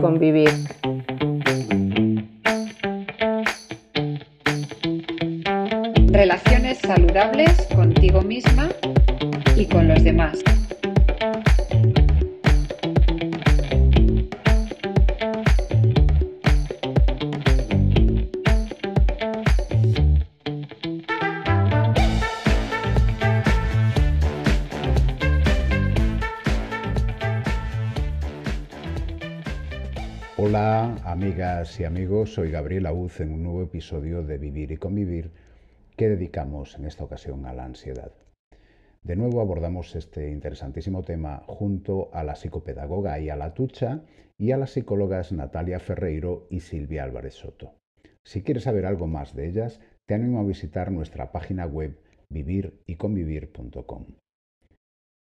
convivir. Y amigos, soy Gabriel Auz en un nuevo episodio de Vivir y Convivir que dedicamos en esta ocasión a la ansiedad. De nuevo abordamos este interesantísimo tema junto a la psicopedagoga la Tucha y a las psicólogas Natalia Ferreiro y Silvia Álvarez Soto. Si quieres saber algo más de ellas, te animo a visitar nuestra página web viviryconvivir.com.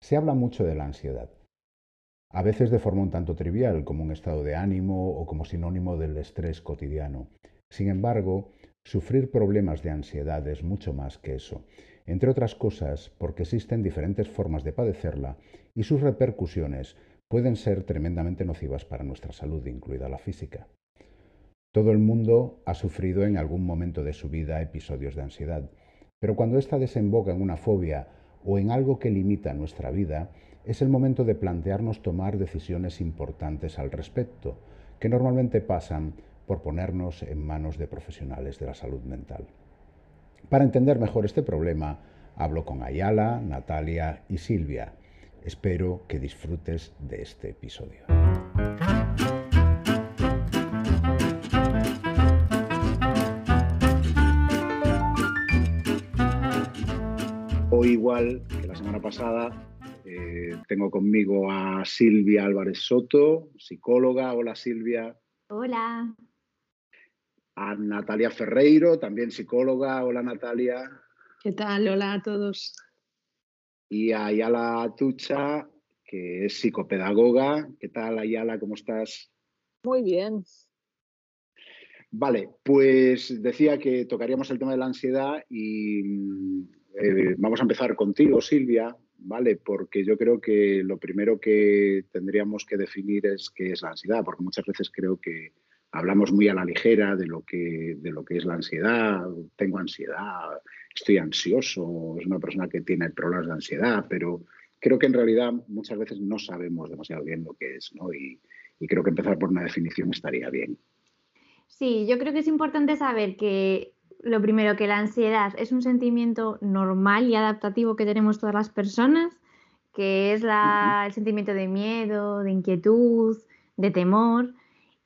Se habla mucho de la ansiedad a veces de forma un tanto trivial, como un estado de ánimo o como sinónimo del estrés cotidiano. Sin embargo, sufrir problemas de ansiedad es mucho más que eso, entre otras cosas porque existen diferentes formas de padecerla y sus repercusiones pueden ser tremendamente nocivas para nuestra salud, incluida la física. Todo el mundo ha sufrido en algún momento de su vida episodios de ansiedad, pero cuando ésta desemboca en una fobia o en algo que limita nuestra vida, es el momento de plantearnos tomar decisiones importantes al respecto, que normalmente pasan por ponernos en manos de profesionales de la salud mental. Para entender mejor este problema, hablo con Ayala, Natalia y Silvia. Espero que disfrutes de este episodio. Hoy igual que la semana pasada eh, tengo conmigo a Silvia Álvarez Soto, psicóloga. Hola Silvia. Hola. A Natalia Ferreiro, también psicóloga. Hola Natalia. ¿Qué tal? Hola a todos. Y a Ayala Tucha, que es psicopedagoga. ¿Qué tal Ayala? ¿Cómo estás? Muy bien. Vale, pues decía que tocaríamos el tema de la ansiedad y mm, eh, vamos a empezar contigo, Silvia. ¿Vale? Porque yo creo que lo primero que tendríamos que definir es qué es la ansiedad, porque muchas veces creo que hablamos muy a la ligera de lo que, de lo que es la ansiedad, tengo ansiedad, estoy ansioso, es una persona que tiene problemas de ansiedad, pero creo que en realidad muchas veces no sabemos demasiado bien lo que es, ¿no? Y, y creo que empezar por una definición estaría bien. Sí, yo creo que es importante saber que lo primero, que la ansiedad es un sentimiento normal y adaptativo que tenemos todas las personas, que es el sentimiento de miedo, de inquietud, de temor,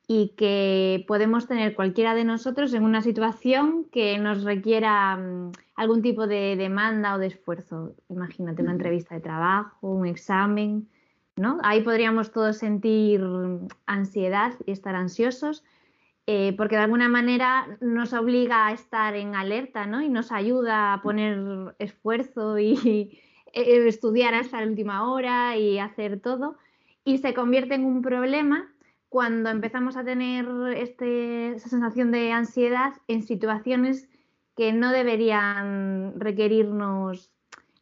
y que podemos tener cualquiera de nosotros en una situación que nos requiera mm, algún tipo de demanda o de esfuerzo. Imagínate una entrevista de trabajo, un examen, ¿no? Ahí podríamos todos sentir ansiedad y estar ansiosos eh, porque de alguna manera nos obliga a estar en alerta ¿no? y nos ayuda a poner esfuerzo y eh, estudiar hasta la última hora y hacer todo. Y se convierte en un problema cuando empezamos a tener este, esa sensación de ansiedad en situaciones que no deberían requerirnos,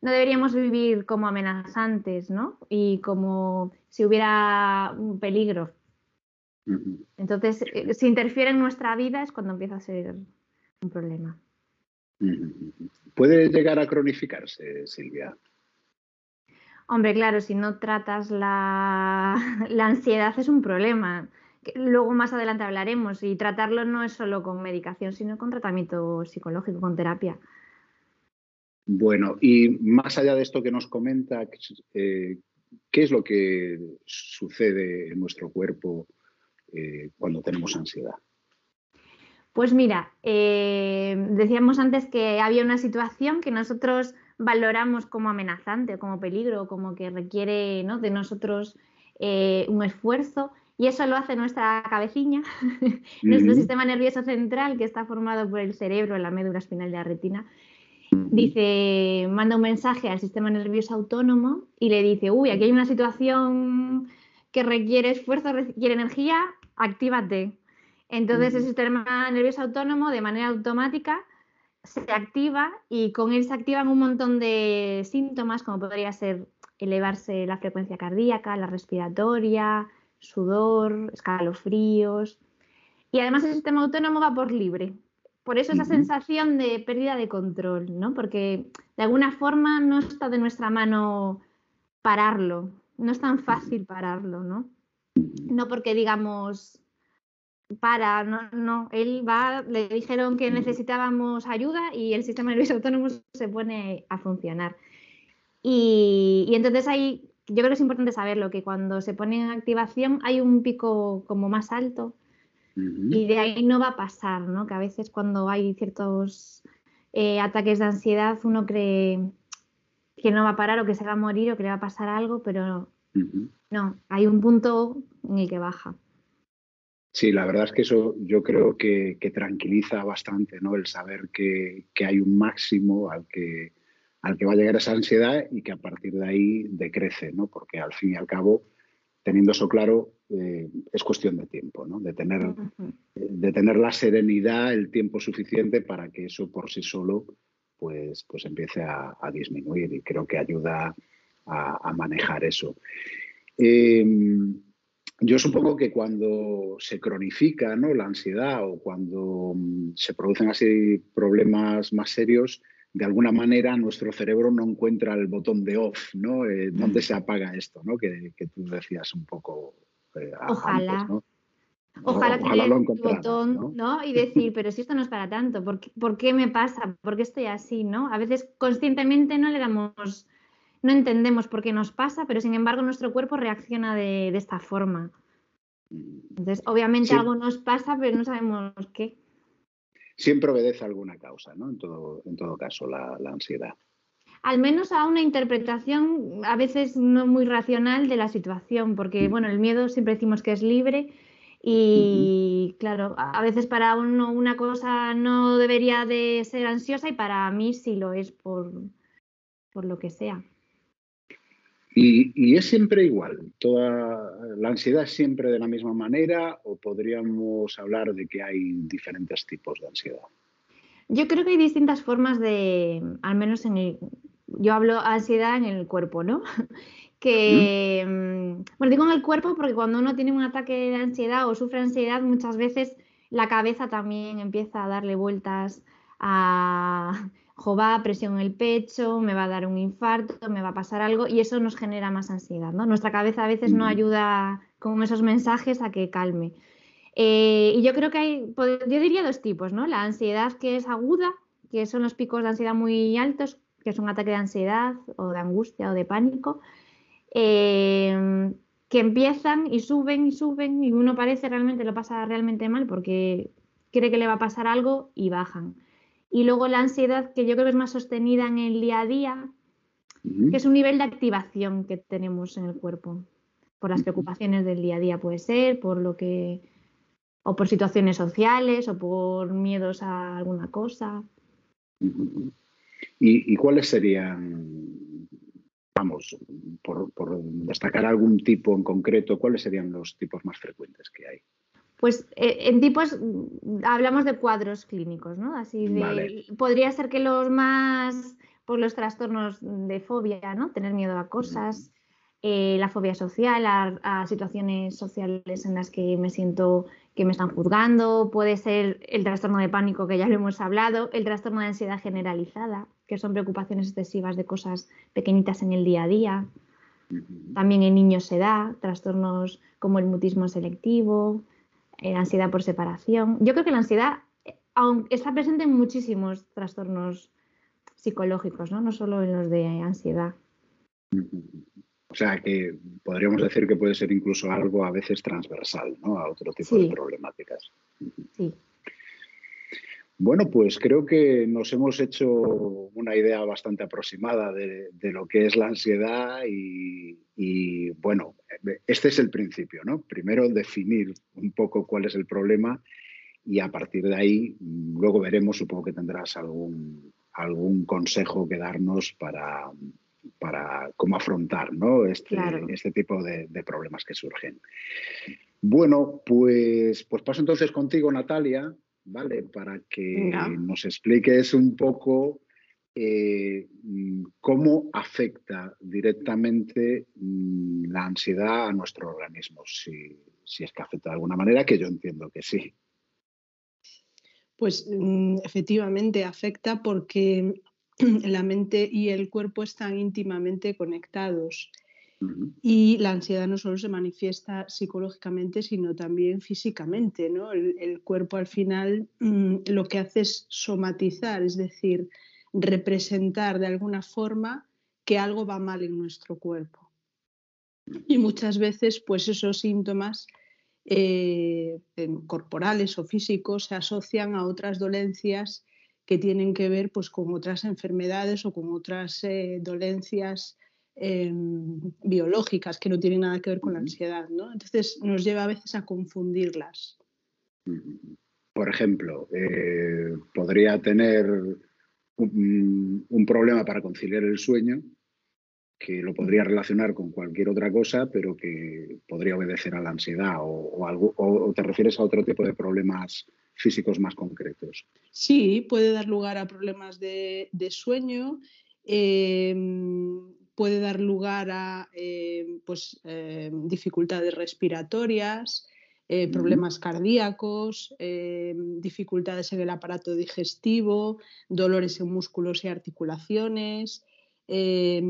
no deberíamos vivir como amenazantes, ¿no? Y como si hubiera un peligro. Entonces, eh, si interfiere en nuestra vida es cuando empieza a ser un problema. ¿Puede llegar a cronificarse, Silvia? Hombre, claro, si no tratas la, ansiedad es un problema. Luego más adelante hablaremos y tratarlo no es solo con medicación, sino con tratamiento psicológico, con terapia. Bueno, y más allá de esto que nos comenta, ¿qué eh, es lo que sucede en nuestro cuerpo eh, cuando tenemos ansiedad? Pues mira, eh, decíamos antes que había una situación que nosotros valoramos como amenazante, como peligro, como que requiere de nosotros eh, un esfuerzo. Y eso lo hace nuestra cabecilla, nuestro sistema nervioso central, que está formado por el cerebro, la médula espinal y la retina. Dice, manda un mensaje al sistema nervioso autónomo y le dice, uy, aquí hay una situación que requiere esfuerzo, requiere energía, actívate. Entonces el sistema nervioso autónomo de manera automática se activa y con él se activan un montón de síntomas como podría ser elevarse la frecuencia cardíaca, la respiratoria, sudor, escalofríos. Y además el sistema autónomo va por libre. Por eso esa sensación de pérdida de control, ¿no? Porque de alguna forma no está de nuestra mano pararlo, no es tan fácil pararlo, ¿no? No porque digamos, para, no, no, él va, le dijeron que necesitábamos ayuda y el sistema nervioso autónomo se pone a funcionar. Y, y entonces hay, yo creo que es importante saberlo, que cuando se pone en activación hay un pico como más alto y de ahí no va a pasar, ¿no? Que a veces cuando hay ciertos eh, ataques de ansiedad uno cree que no va a parar o que se va a morir o que le va a pasar algo, pero no, hay un punto en el que baja. Sí, la verdad es que eso yo creo que, tranquiliza bastante, ¿no? El saber que, hay un máximo al que, al que va a llegar esa ansiedad y que a partir de ahí decrece, ¿no? Porque al fin y al cabo, teniendo eso claro, eh, es cuestión de tiempo, ¿no? De tener, de tener la serenidad, el tiempo suficiente para que eso por sí solo pues, pues empiece a, disminuir y creo que ayuda a, manejar eso. Em, yo supongo que cuando se cronifica ¿no? la ansiedad o cuando mm, se producen así problemas más serios, de alguna manera nuestro cerebro no encuentra el botón de off, ¿no? Eh, ¿Dónde se apaga esto, ¿no? Que, que tú decías un poco eh, Ojalá. Ojalá, tener el botón, ¿no? Y decir, pero si esto no es para tanto, ¿por qué, me pasa? ¿Por qué estoy así? ¿no? A veces conscientemente no le damos, no entendemos por qué nos pasa, pero sin embargo nuestro cuerpo reacciona de, esta forma. Entonces, obviamente algo nos pasa, pero no sabemos qué. Siempre obedece a alguna causa, ¿no? En todo, en todo caso, la ansiedad al menos a una interpretación a veces no muy racional de la situación, porque bueno, el miedo siempre decimos que es libre y claro, a veces para uno una cosa no debería de ser ansiosa y para mí sí lo es por, por lo que sea. Y, y, es siempre igual, toda la ansiedad es siempre de la misma manera o podríamos hablar de que hay diferentes tipos de ansiedad. Yo creo que hay distintas formas de, al menos en el, yo hablo ansiedad en el cuerpo, ¿no? que, mm, bueno, digo en el cuerpo porque cuando uno tiene un ataque de ansiedad o sufre ansiedad, muchas veces la cabeza también empieza a darle vueltas a, joba, presión en el pecho, me va a dar un infarto, me va a pasar algo y eso nos genera más ansiedad, ¿no? Nuestra cabeza a veces no ayuda con esos mensajes a que calme. Eh, y yo creo que hay, yo diría dos tipos, ¿no? La ansiedad que es aguda, que son los picos de ansiedad muy altos, que es un ataque de ansiedad o de angustia o de pánico, eh, que empiezan y suben y suben y uno parece realmente, lo pasa realmente mal porque cree que le va a pasar algo y bajan. Y luego la ansiedad, que yo creo que es más sostenida en el día a día, que es un nivel de activación que tenemos en el cuerpo, por las preocupaciones del día a día puede ser, por lo que o por situaciones sociales o por miedos a alguna cosa. ¿Y, cuáles serían, vamos, por, destacar algún tipo en concreto, cuáles serían los tipos más frecuentes que hay? Pues eh, en tipos hablamos de cuadros clínicos, ¿no? Así de, podría ser que los más por los trastornos de fobia, ¿no? Tener miedo a cosas, eh, la fobia social, a, situaciones sociales en las que me siento que me están juzgando, puede ser el trastorno de pánico que ya lo hemos hablado, el trastorno de ansiedad generalizada, que son preocupaciones excesivas de cosas pequeñitas en el día a día. También en niños se da, trastornos como el mutismo selectivo, eh, ansiedad por separación. Yo creo que la ansiedad está presente en muchísimos trastornos psicológicos, ¿no? no solo en los de ansiedad. O sea que podríamos decir que puede ser incluso algo a veces transversal ¿no? a otro tipo de problemáticas. Sí. Bueno, pues creo que nos hemos hecho una idea bastante aproximada de, lo que es la ansiedad y, bueno, este es el principio, ¿no? Primero definir un poco cuál es el problema y a partir de ahí luego veremos, supongo que tendrás algún, algún consejo que darnos para, para cómo afrontar este, este, tipo de, problemas que surgen. Bueno, pues, pues paso entonces contigo, Natalia, ¿vale? Para que nos expliques un poco eh, cómo afecta directamente mm, la ansiedad a nuestro organismo, si, es que afecta de alguna manera, que yo entiendo que sí. Pues mm, efectivamente afecta porque la mente y el cuerpo están íntimamente conectados. Y la ansiedad no solo se manifiesta psicológicamente, sino también físicamente. ¿no? El, cuerpo al final mm, lo que hace es somatizar, es decir, representar de alguna forma que algo va mal en nuestro cuerpo. Y muchas veces, pues esos síntomas eh, corporales o físicos se asocian a otras dolencias que tienen que ver pues, con otras enfermedades o con otras eh, dolencias em, biológicas que no tienen nada que ver con la ansiedad. ¿no? Entonces nos lleva a veces a confundirlas. Por ejemplo, eh, podría tener un, problema para conciliar el sueño, que lo podría relacionar con cualquier otra cosa, pero que podría obedecer a la ansiedad o, algo, o te refieres a otro tipo de problemas físicos más concretos. Sí, puede dar lugar a problemas de, sueño, em, puede dar lugar a em, pues, em, dificultades respiratorias, eh, problemas cardíacos, eh, dificultades en el aparato digestivo, dolores en músculos y articulaciones eh,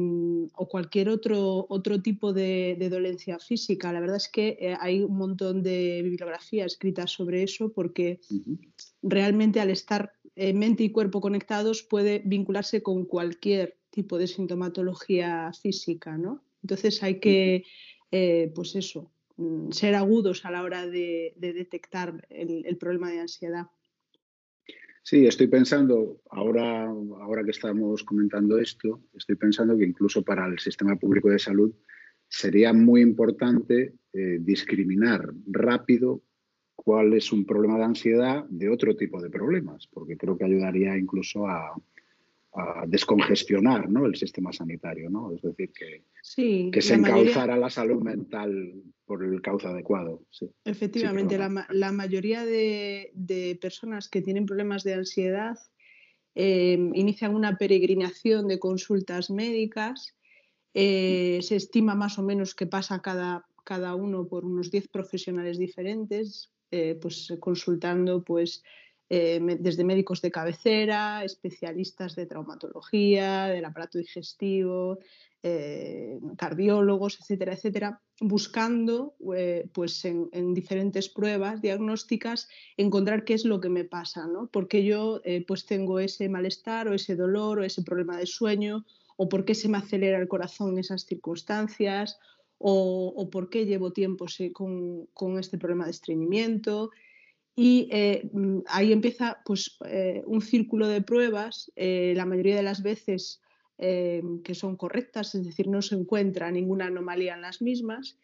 o cualquier otro, otro tipo de, dolencia física. La verdad es que hay un montón de bibliografía escrita sobre eso porque realmente al estar mente y cuerpo conectados puede vincularse con cualquier tipo de sintomatología física, ¿no? Entonces hay que, pues eso, Mm, ser agudos a la hora de, detectar el, problema de ansiedad. Sí, estoy pensando, ahora, ahora que estamos comentando esto, estoy pensando que incluso para el sistema público de salud sería muy importante eh, discriminar rápido cuál es un problema de ansiedad de otro tipo de problemas, porque creo que ayudaría incluso a, a descongestionar ¿no? el sistema sanitario, ¿no? Es decir, que, que se encauzara la salud mental por el cauce adecuado. Efectivamente, la, mayoría de, personas que tienen problemas de ansiedad em, inician una peregrinación de consultas médicas. Eh, se estima más o menos que pasa cada, cada uno por unos 10 profesionales diferentes, eh, pues consultando pues eh, desde médicos de cabecera, especialistas de traumatología, del aparato digestivo, eh, cardiólogos, etcétera, etcétera, buscando eh, pues en, diferentes pruebas diagnósticas encontrar qué es lo que me pasa, ¿no? Porque yo pues tengo ese malestar o ese dolor o ese problema de sueño o por qué se me acelera el corazón en esas circunstancias o, por qué llevo tiempo con, con este problema de estreñimiento, y eh, mm, ahí empieza pues, eh, un círculo de pruebas, eh, la mayoría de las veces que son correctas, es decir, no se encuentra ninguna anomalía en las mismas.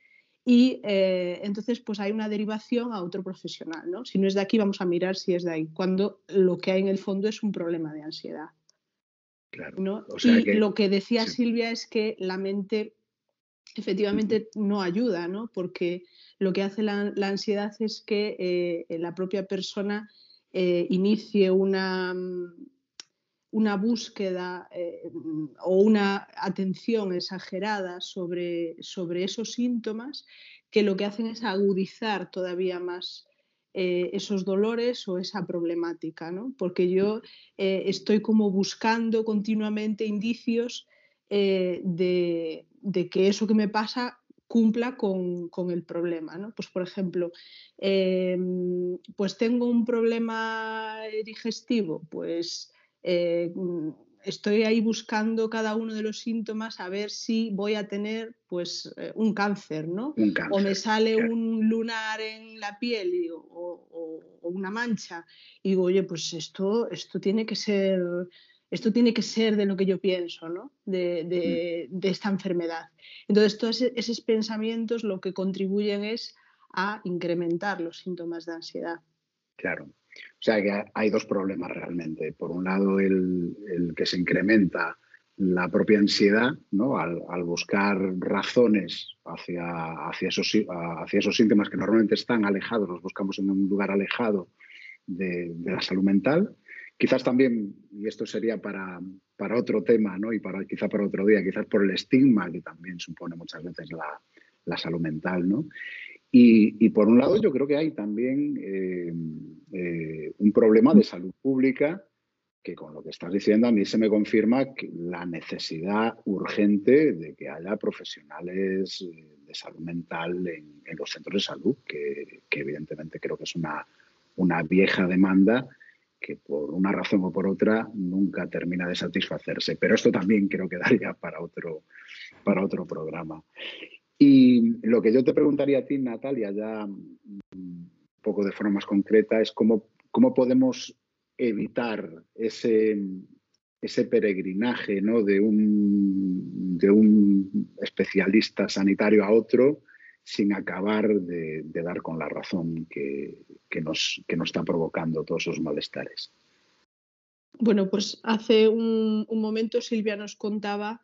Y entonces pues hay una derivación a otro profesional. ¿no? Si no es de aquí, vamos a mirar si es de ahí, cuando lo que hay en el fondo es un problema de ansiedad. Claro. y lo que decía Silvia es que la mente efectivamente no ayuda, ¿no? porque lo que hace la, ansiedad es que eh, la propia persona eh, inicie una, mm, una búsqueda eh, o una atención exagerada sobre, sobre, esos síntomas que lo que hacen es agudizar todavía más esos dolores o esa problemática, ¿no? porque yo estoy como buscando continuamente indicios de, de, que eso que me pasa cumpla con, el problema. ¿no? Pues, por ejemplo, em, pues tengo un problema digestivo, pues eh, estoy ahí buscando cada uno de los síntomas a ver si voy a tener pues eh, un cáncer, ¿no? o me sale un lunar en la piel o, una mancha y digo, oye, pues esto, esto tiene que ser esto tiene que ser de lo que yo pienso, ¿no? de, mm. esta enfermedad. Entonces, todos e-, esos pensamientos lo que contribuyen es a incrementar los síntomas de ansiedad. Claro. O sea que hay dos problemas realmente. Por un lado, el, que se incrementa la propia ansiedad, ¿no? al, buscar razones hacia, hacia, esos, hacia esos síntomas que normalmente están alejados, los buscamos en un lugar alejado de, de la salud mental quizás también, y esto sería para, para otro tema, ¿no? Y para, quizá para otro día, quizás por el estigma que también supone muchas veces la, la salud mental, ¿no? Y, por un lado yo creo que hay también eh, eh, un problema de salud pública que con lo que estás diciendo a mí se me confirma la necesidad urgente de que haya profesionales eh, de salud mental en, los centros de salud, que, evidentemente creo que es una, una vieja demanda que por una razón o por otra nunca termina de satisfacerse. Pero esto también creo que daría para otro, para otro programa. Y lo que yo te preguntaría a ti, Natalia, ya un poco de forma más concreta, es cómo, cómo podemos evitar ese, ese peregrinaje ¿no? de, un, de un especialista sanitario a otro sin acabar de, dar con la razón que, nos, que nos está provocando todos esos malestares. Bueno, pues hace un, un momento Silvia nos contaba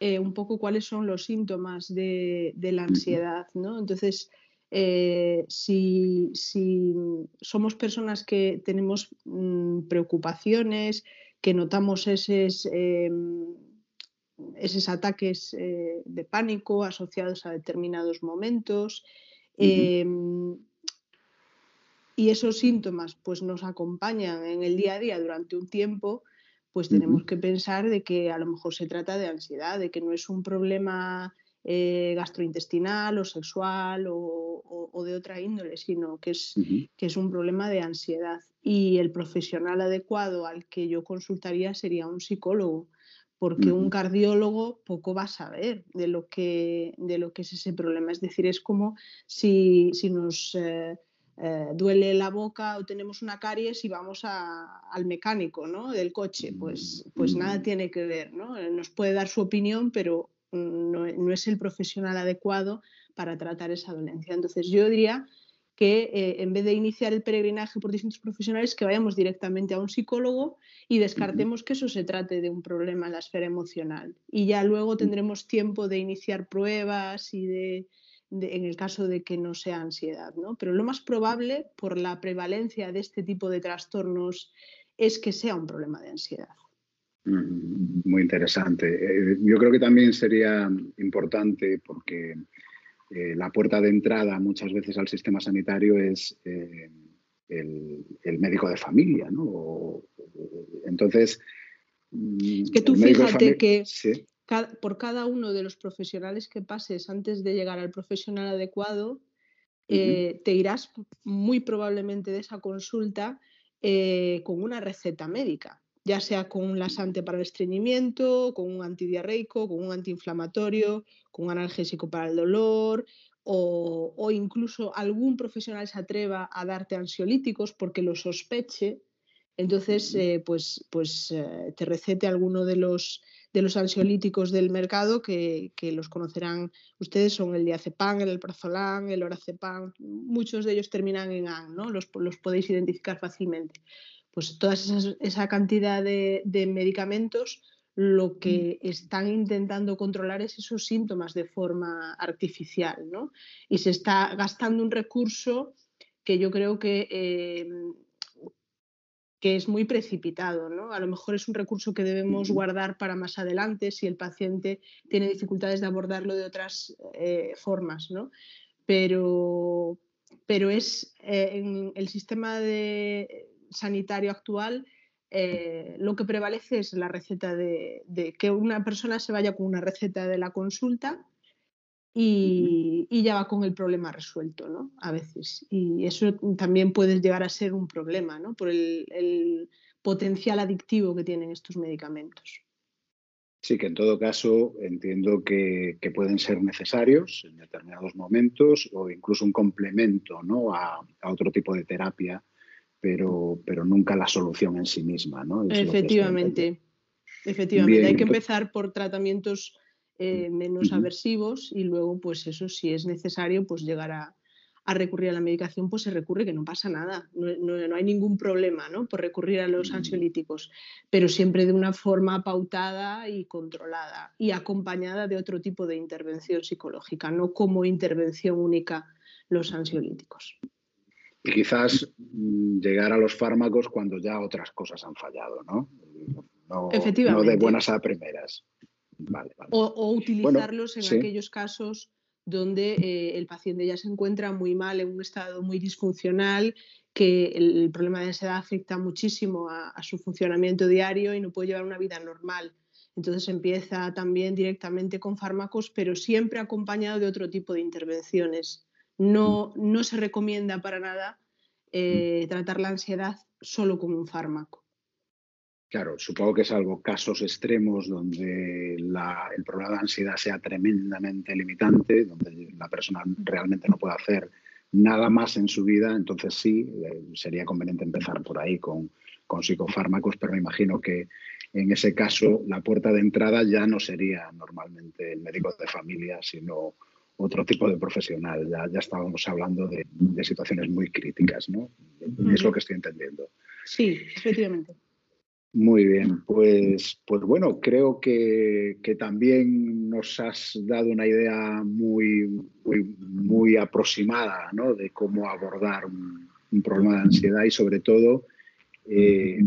eh, un poco cuáles son los síntomas de, la ansiedad, ¿no? Entonces, eh, si, somos personas que tenemos mm, preocupaciones, que notamos esos, em, esos ataques eh, de pánico asociados a determinados momentos, em, y esos síntomas pues, nos acompañan en el día a día durante un tiempo, pues tenemos que pensar de que a lo mejor se trata de ansiedad, de que no es un problema eh, gastrointestinal o sexual o, de otra índole, sino que es, que es un problema de ansiedad. Y el profesional adecuado al que yo consultaría sería un psicólogo, porque un cardiólogo poco va a saber de lo que, de lo que es ese problema. Es decir, es como si, si nos... Eh, eh, duele la boca o tenemos una caries y vamos al mecánico ¿no? del coche, pues, pues nada mm. tiene que ver. ¿no? Eh, nos puede dar su opinión, pero mm, no, es el profesional adecuado para tratar esa dolencia. Entonces yo diría que eh, en vez de iniciar el peregrinaje por distintos profesionales, que vayamos directamente a un psicólogo y descartemos que eso se trate de un problema en la esfera emocional. Y ya luego tendremos tiempo de iniciar pruebas y de en el caso de que no sea ansiedad. ¿no? Pero lo más probable, por la prevalencia de este tipo de trastornos, es que sea un problema de ansiedad. Mm, muy interesante. Eh, yo creo que también sería importante porque eh, la puerta de entrada muchas veces al sistema sanitario es eh, el, médico de familia. ¿no? entonces, mm, que tú fíjate que por cada uno de los profesionales que pases antes de llegar al profesional adecuado, eh, te irás muy probablemente de esa consulta con una receta médica, ya sea con un lasante para el estreñimiento, con un antidiarreico, con un antiinflamatorio, con un analgésico para el dolor, o, incluso algún profesional se atreva a darte ansiolíticos porque lo sospeche, entonces eh, pues, pues te recete alguno de los de los ansiolíticos del mercado que, los conocerán ustedes son el diazepam, el alprazolam, el orazepam, muchos de ellos terminan en AN, ¿no? los, podéis identificar fácilmente. Pues toda esa cantidad de, medicamentos lo que están intentando controlar es esos síntomas de forma artificial, ¿no? Y se está gastando un recurso que yo creo que eh, que es muy precipitado. ¿no? A lo mejor es un recurso que debemos guardar para más adelante si el paciente tiene dificultades de abordarlo de otras eh, formas. ¿no? Pero, pero es eh, en el sistema de, sanitario actual eh, lo que prevalece es la receta de, de, que una persona se vaya con una receta de la consulta y, ya va con el problema resuelto, ¿no? A veces. Y eso también puede llegar a ser un problema, ¿no? Por el, potencial adictivo que tienen estos medicamentos. Sí, que en todo caso entiendo que, pueden ser necesarios en determinados momentos o incluso un complemento ¿no? a, otro tipo de terapia, pero, pero nunca la solución en sí misma. ¿no? efectivamente, efectivamente. Hay que empezar por tratamientos eh, menos aversivos y luego, pues eso, si es necesario, pues llegar a, recurrir a la medicación, pues se recurre, que no pasa nada, no, hay ningún problema ¿no? por recurrir a los ansiolíticos, pero siempre de una forma pautada y controlada y acompañada de otro tipo de intervención psicológica, no como intervención única los ansiolíticos. Y quizás mm, llegar a los fármacos cuando ya otras cosas han fallado, ¿no? No, Efectivamente. no de buenas a primeras. O, utilizarlos en aquellos casos donde eh, el paciente ya se encuentra muy mal, en un estado muy disfuncional, que el, problema de ansiedad afecta muchísimo a, su funcionamiento diario y no puede llevar una vida normal. Entonces empieza también directamente con fármacos, pero siempre acompañado de otro tipo de intervenciones. No, no se recomienda para nada eh, tratar la ansiedad solo con un fármaco. Claro, supongo que salvo casos extremos donde el problema de ansiedad sea tremendamente limitante, donde la persona realmente no puede hacer nada más en su vida, entonces sí, eh, sería conveniente empezar por ahí con, con psicofármacos, pero me imagino que en ese caso la puerta de entrada ya no sería normalmente el médico de familia, sino otro tipo de profesional. Ya, ya estábamos hablando de, situaciones muy críticas, ¿no? Es lo que estoy entendiendo. Sí, efectivamente. Muy bien, pues, pues bueno, creo que, también nos has dado una idea muy, muy, aproximada ¿no? de cómo abordar un, un, problema de ansiedad y sobre todo eh,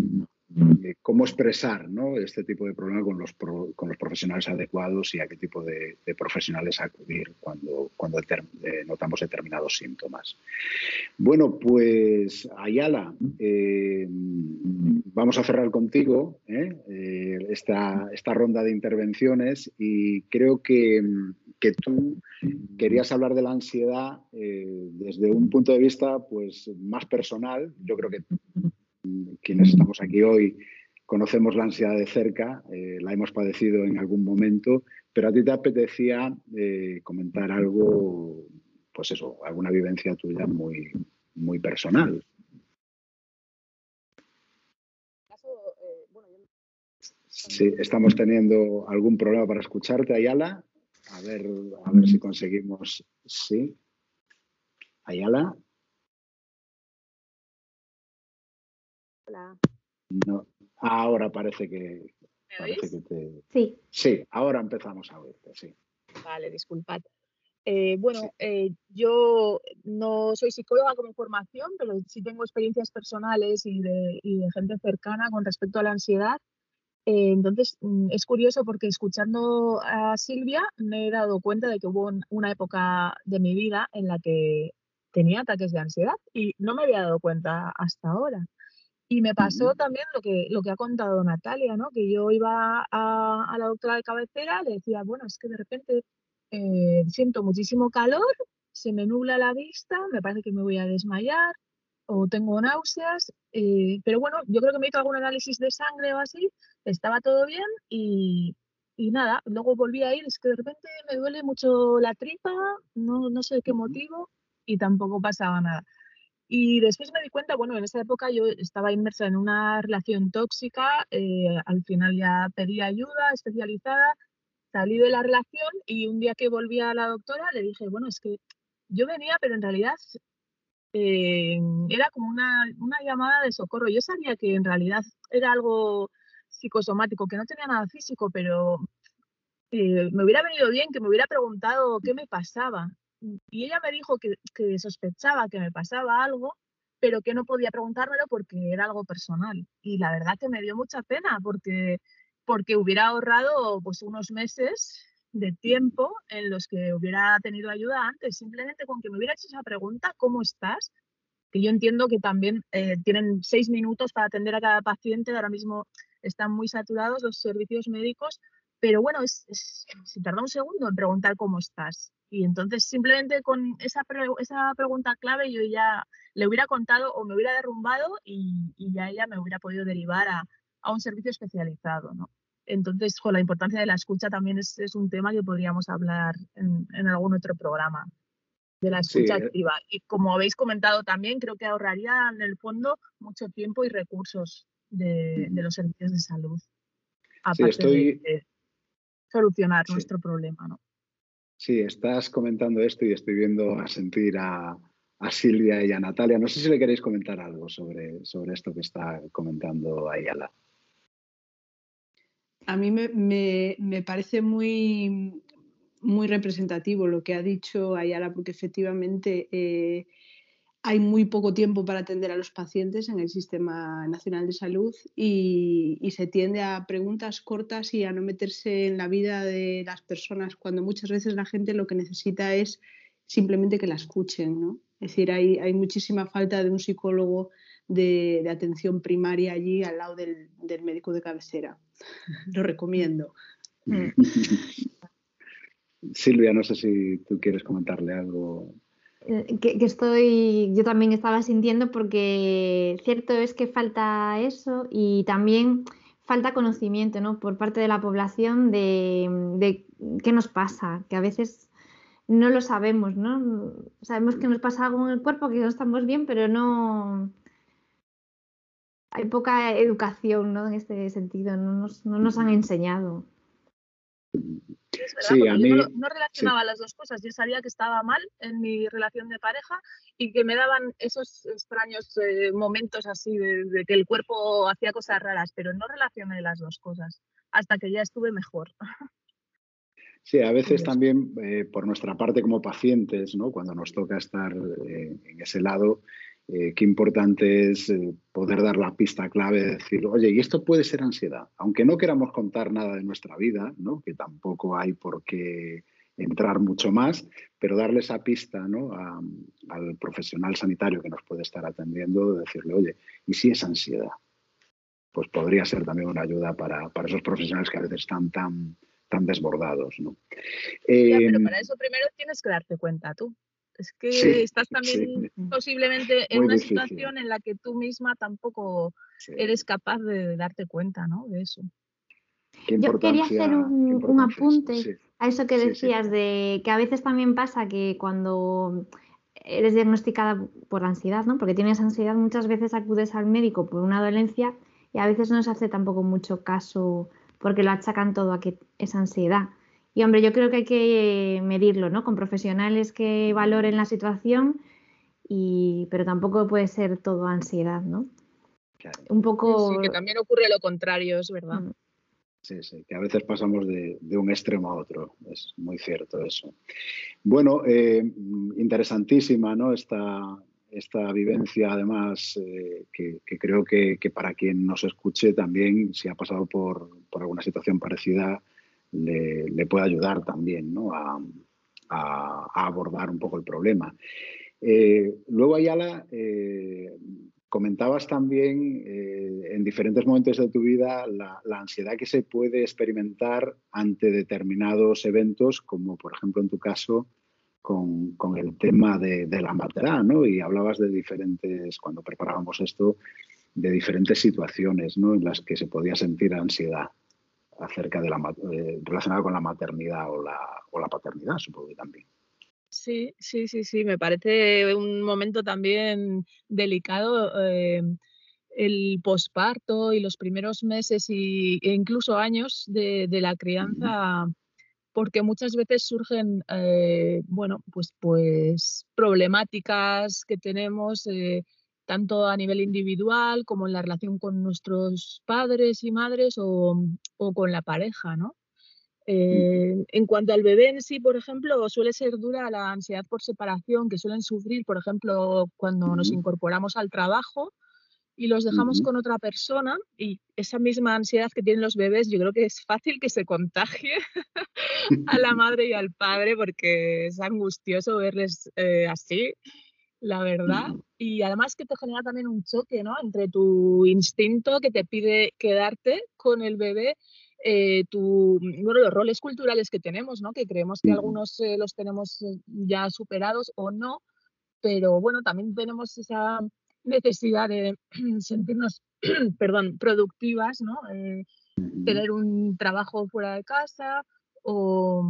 eh, cómo expresar este tipo de problema con los, profesionales adecuados y a qué tipo de, profesionales acudir cuando, eh, notamos determinados síntomas. Bueno, pues Ayala, eh, vamos a cerrar contigo esta, esta, ronda de intervenciones y creo que, que tú querías hablar de la ansiedad desde un punto de vista pues, más personal. Yo creo que quienes estamos aquí hoy conocemos la ansiedad de cerca, eh, la hemos padecido en algún momento, pero a ti te apetecía eh, comentar algo, pues eso, alguna vivencia tuya muy, muy personal. Sí, estamos teniendo algún problema para escucharte, Ayala. A ver, a ver si conseguimos. Sí. Ayala. No, ahora parece que, te... Sí. Sí, ahora empezamos a oírte, sí. Vale, disculpad. Eh, bueno, eh, yo no soy psicóloga como formación, pero sí tengo experiencias personales y de, gente cercana con respecto a la ansiedad. Eh, entonces, mm, es curioso porque escuchando a Silvia me he dado cuenta de que hubo una época de mi vida en la que tenía ataques de ansiedad y no me había dado cuenta hasta ahora. Y me pasó también lo que, lo que ha contado Natalia, ¿no? Que yo iba a, la doctora de cabecera, le decía, bueno, es que de repente eh, siento muchísimo calor, se me nubla la vista, me parece que me voy a desmayar o tengo náuseas, eh, pero bueno, yo creo que me hizo algún análisis de sangre o así, estaba todo bien y, y nada, luego volví a ir, es que de repente me duele mucho la tripa, no, no sé de qué motivo y tampoco pasaba nada. Y después me di cuenta, bueno, en esa época yo estaba inmersa en una relación tóxica, eh, al final ya pedí ayuda especializada, salí de la relación y un día que volví a la doctora le dije, bueno, es que yo venía, pero en realidad eh, era como una, una llamada de socorro. Yo sabía que en realidad era algo psicosomático, que no tenía nada físico, pero eh, me hubiera venido bien que me hubiera preguntado qué me pasaba y ella me dijo que, sospechaba que me pasaba algo, pero que no podía preguntármelo porque era algo personal. Y la verdad que me dio mucha pena porque, porque hubiera ahorrado pues, unos meses de tiempo en los que hubiera tenido ayuda antes, simplemente con que me hubiera hecho esa pregunta, ¿cómo estás? Que yo entiendo que también eh, tienen seis minutos para atender a cada paciente, ahora mismo están muy saturados los servicios médicos, pero bueno, es, si tarda un segundo en preguntar cómo estás. Y entonces simplemente con esa, esa pregunta clave yo ya le hubiera contado o me hubiera derrumbado y, ya ella me hubiera podido derivar a, a un servicio especializado. ¿no? Entonces, con la importancia de la escucha también es, es un tema que podríamos hablar en, en, algún otro programa de la escucha eh. activa. Y como habéis comentado también, creo que ahorraría en el fondo mucho tiempo y recursos de, de los servicios de salud. Aparte estoy... de, solucionar nuestro problema, ¿no? Sí, estás comentando esto y estoy viendo a sentir a, Silvia y a Natalia. No sé si le queréis comentar algo sobre, sobre esto que está comentando Ayala. A mí me, parece muy, muy representativo lo que ha dicho Ayala, porque efectivamente eh, hay muy poco tiempo para atender a los pacientes en el Sistema Nacional de Salud y, se tiende a preguntas cortas y a no meterse en la vida de las personas cuando muchas veces la gente lo que necesita es simplemente que la escuchen. ¿no? Es decir, hay, hay muchísima falta de un psicólogo de, atención primaria allí al lado del, del médico de cabecera. lo recomiendo. Mm. Silvia, no sé si tú quieres comentarle algo eh, que, estoy, yo también estaba sintiendo porque cierto es que falta eso y también falta conocimiento ¿no? por parte de la población de, qué nos pasa, que a veces no lo sabemos, ¿no? Sabemos que nos pasa algo en el cuerpo, que no estamos bien, pero no hay poca educación ¿no? en este sentido, no nos, no nos han enseñado sí, a mí, yo no, relacionaba las dos cosas. Yo sabía que estaba mal en mi relación de pareja y que me daban esos extraños eh, momentos así de, que el cuerpo hacía cosas raras, pero no relacioné las dos cosas hasta que ya estuve mejor. Sí, a veces también eh, por nuestra parte como pacientes, ¿no? cuando nos toca estar eh, en ese lado, eh, qué importante es eh, poder dar la pista clave de decir, oye, y esto puede ser ansiedad, aunque no queramos contar nada de nuestra vida, ¿no? que tampoco hay por qué entrar mucho más, pero darle esa pista ¿no? al profesional sanitario que nos puede estar atendiendo, decirle, oye, ¿y si es ansiedad? Pues podría ser también una ayuda para, para esos profesionales que a veces están tan, tan desbordados. ¿no? pero para eso primero tienes que darte cuenta tú. Es que estás también posiblemente en una situación en la que tú misma tampoco eres capaz de darte cuenta ¿no? de eso. Yo quería hacer un, apunte a eso que decías de que a veces también pasa que cuando eres diagnosticada por ansiedad, ¿no? Porque tienes ansiedad, muchas veces acudes al médico por una dolencia y a veces no se hace tampoco mucho caso porque lo achacan todo a que es ansiedad. Y hombre, yo creo que hay que medirlo, ¿no? Con profesionales que valoren la situación, y, pero tampoco puede ser todo ansiedad, ¿no? Un poco... Sí, que también ocurre lo contrario, es verdad. Mm. Sí, sí, que a veces pasamos de, un extremo a otro, es muy cierto eso. Bueno, eh, interesantísima, ¿no? Esta, esta vivencia, además, eh, que, creo que, para quien nos escuche también, si ha pasado por, por alguna situación parecida, le, puede ayudar también a, abordar un poco el problema. Eh, luego, Ayala, eh, comentabas también eh, en diferentes momentos de tu vida la, ansiedad que se puede experimentar ante determinados eventos, como por ejemplo en tu caso con, el tema de, la maternidad, ¿no? Y hablabas de diferentes, cuando preparábamos esto, de diferentes situaciones ¿no? en las que se podía sentir ansiedad acerca de la eh, relacionada con la maternidad o la, o la paternidad, supongo que también. Sí, sí, sí, sí, me parece un momento también delicado eh, el posparto y los primeros meses y, e incluso años de, la crianza, porque muchas veces surgen, eh, bueno, pues, pues problemáticas que tenemos tanto a nivel individual como en la relación con nuestros padres y madres o, con la pareja, ¿no? Eh, en cuanto al bebé en sí, por ejemplo, suele ser dura la ansiedad por separación que suelen sufrir, por ejemplo, cuando nos incorporamos al trabajo y los dejamos con otra persona y esa misma ansiedad que tienen los bebés, yo creo que es fácil que se contagie a la madre y al padre porque es angustioso verles eh, así la verdad. Y además que te genera también un choque, ¿no? Entre tu instinto que te pide quedarte con el bebé, eh, tu, bueno, los roles culturales que tenemos, ¿no? Que creemos que algunos eh, los tenemos eh, ya superados o no, pero bueno, también tenemos esa necesidad de sentirnos, perdón, productivas, ¿no? tener un trabajo fuera de casa o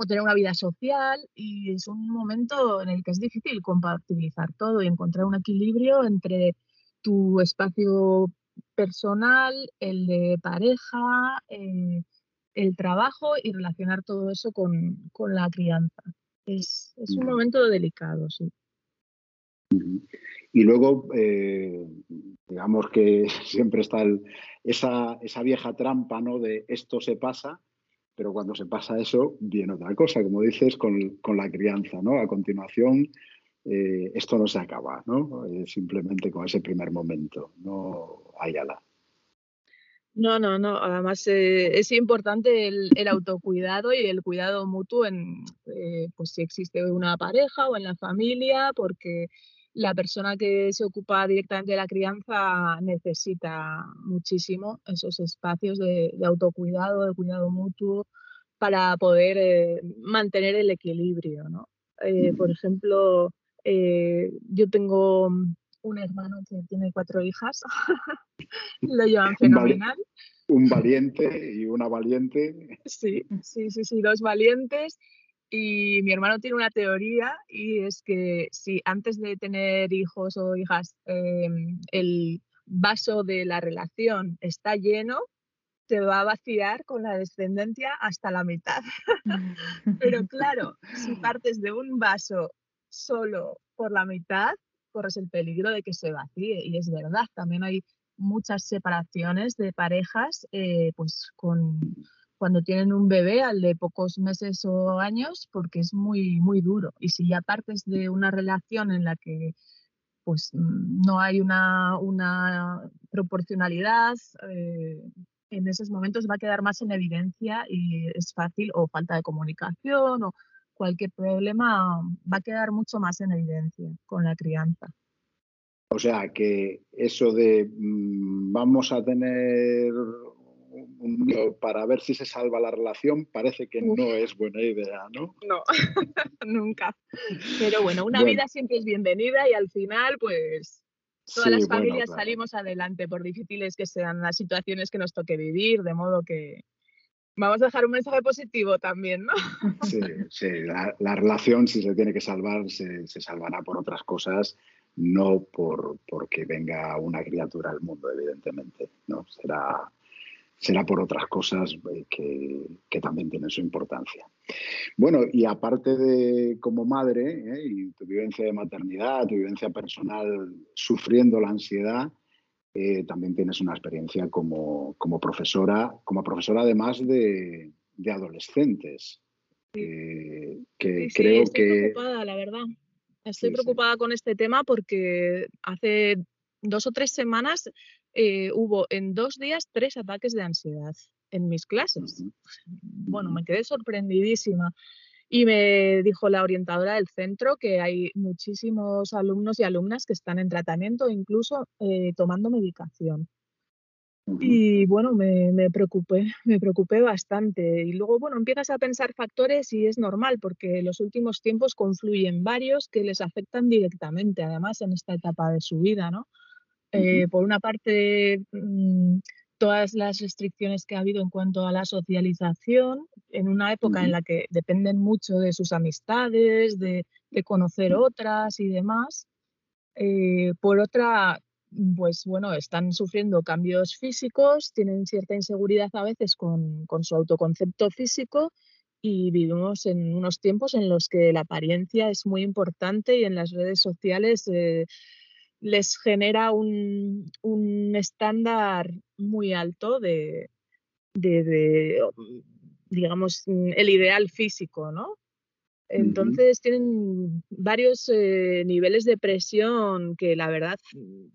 o tener una vida social y es un momento en el que es difícil compatibilizar todo y encontrar un equilibrio entre tu espacio personal, el de pareja, eh, el trabajo y relacionar todo eso con, la crianza. Es, un momento delicado, sí. Y luego, eh, digamos que siempre está esa, esa, vieja trampa ¿no? de esto se pasa pero cuando se pasa eso, viene otra cosa, como dices, con, la crianza, ¿no? A continuación, eh, esto no se acaba, ¿no? Eh, simplemente con ese primer momento, no hay ala. No, no, no. Además eh, es importante el, autocuidado y el cuidado mutuo en, pues si existe una pareja o en la familia, porque la persona que se ocupa directamente de la crianza necesita muchísimo esos espacios de, autocuidado, de cuidado mutuo, para poder mantener el equilibrio, ¿no? por ejemplo, eh, yo tengo un hermano que tiene cuatro hijas, lo llevan fenomenal. Un valiente y una valiente. Sí, sí, sí, sí, dos valientes. Y mi hermano tiene una teoría y es que si antes de tener hijos o hijas em, el vaso de la relación está lleno, te va a vaciar con la descendencia hasta la mitad. Pero claro, si partes de un vaso solo por la mitad, corres el peligro de que se vacíe. Y es verdad, también hay muchas separaciones de parejas, eh, pues con cuando tienen un bebé al de pocos meses o años, porque es muy, muy duro. Y si ya partes de una relación en la que pues no hay una, una proporcionalidad, eh, en esos momentos va a quedar más en evidencia y es fácil o falta de comunicación o cualquier problema va a quedar mucho más en evidencia con la crianza. O sea que eso de mm, vamos a tener para ver si se salva la relación parece que no es buena idea, ¿no? No, nunca. Pero bueno, una vida siempre es bienvenida y al final, pues todas las familias salimos adelante, por difíciles que sean las situaciones que nos toque vivir, de modo que, Vamos a dejar un mensaje positivo también, ¿no? Sí, sí. La, relación, si se tiene que salvar, se, salvará por otras cosas, no por porque venga una criatura al mundo, evidentemente. ¿no? Será, será por otras cosas eh, que, también tienen su importancia. Bueno, y aparte de como madre ¿eh? y tu vivencia de maternidad, tu vivencia personal sufriendo la ansiedad, eh, también tienes una experiencia como, profesora, como profesora además de, adolescentes. que creo estoy que... preocupada, la verdad. Estoy preocupada con este tema porque hace dos o tres semanas eh, hubo en dos días tres ataques de ansiedad en mis clases. Bueno, me quedé sorprendidísima. Y me dijo la orientadora del centro que hay muchísimos alumnos y alumnas que están en tratamiento, incluso eh, tomando medicación. Y bueno, me, me, preocupé, me preocupé bastante. Y luego, bueno, empiezas a pensar factores y es normal porque en los últimos tiempos confluyen varios que les afectan directamente, además en esta etapa de su vida, ¿no? Eh, por una parte, mm, todas las restricciones que ha habido en cuanto a la socialización, en una época en la que dependen mucho de sus amistades, de, conocer otras y demás. Eh, por otra, pues bueno, están sufriendo cambios físicos, tienen cierta inseguridad a veces con, su autoconcepto físico y vivimos en unos tiempos en los que la apariencia es muy importante y en las redes sociales eh, les genera un, estándar muy alto de, digamos, mm, el ideal físico, ¿no? Entonces tienen varios eh, niveles de presión que la verdad,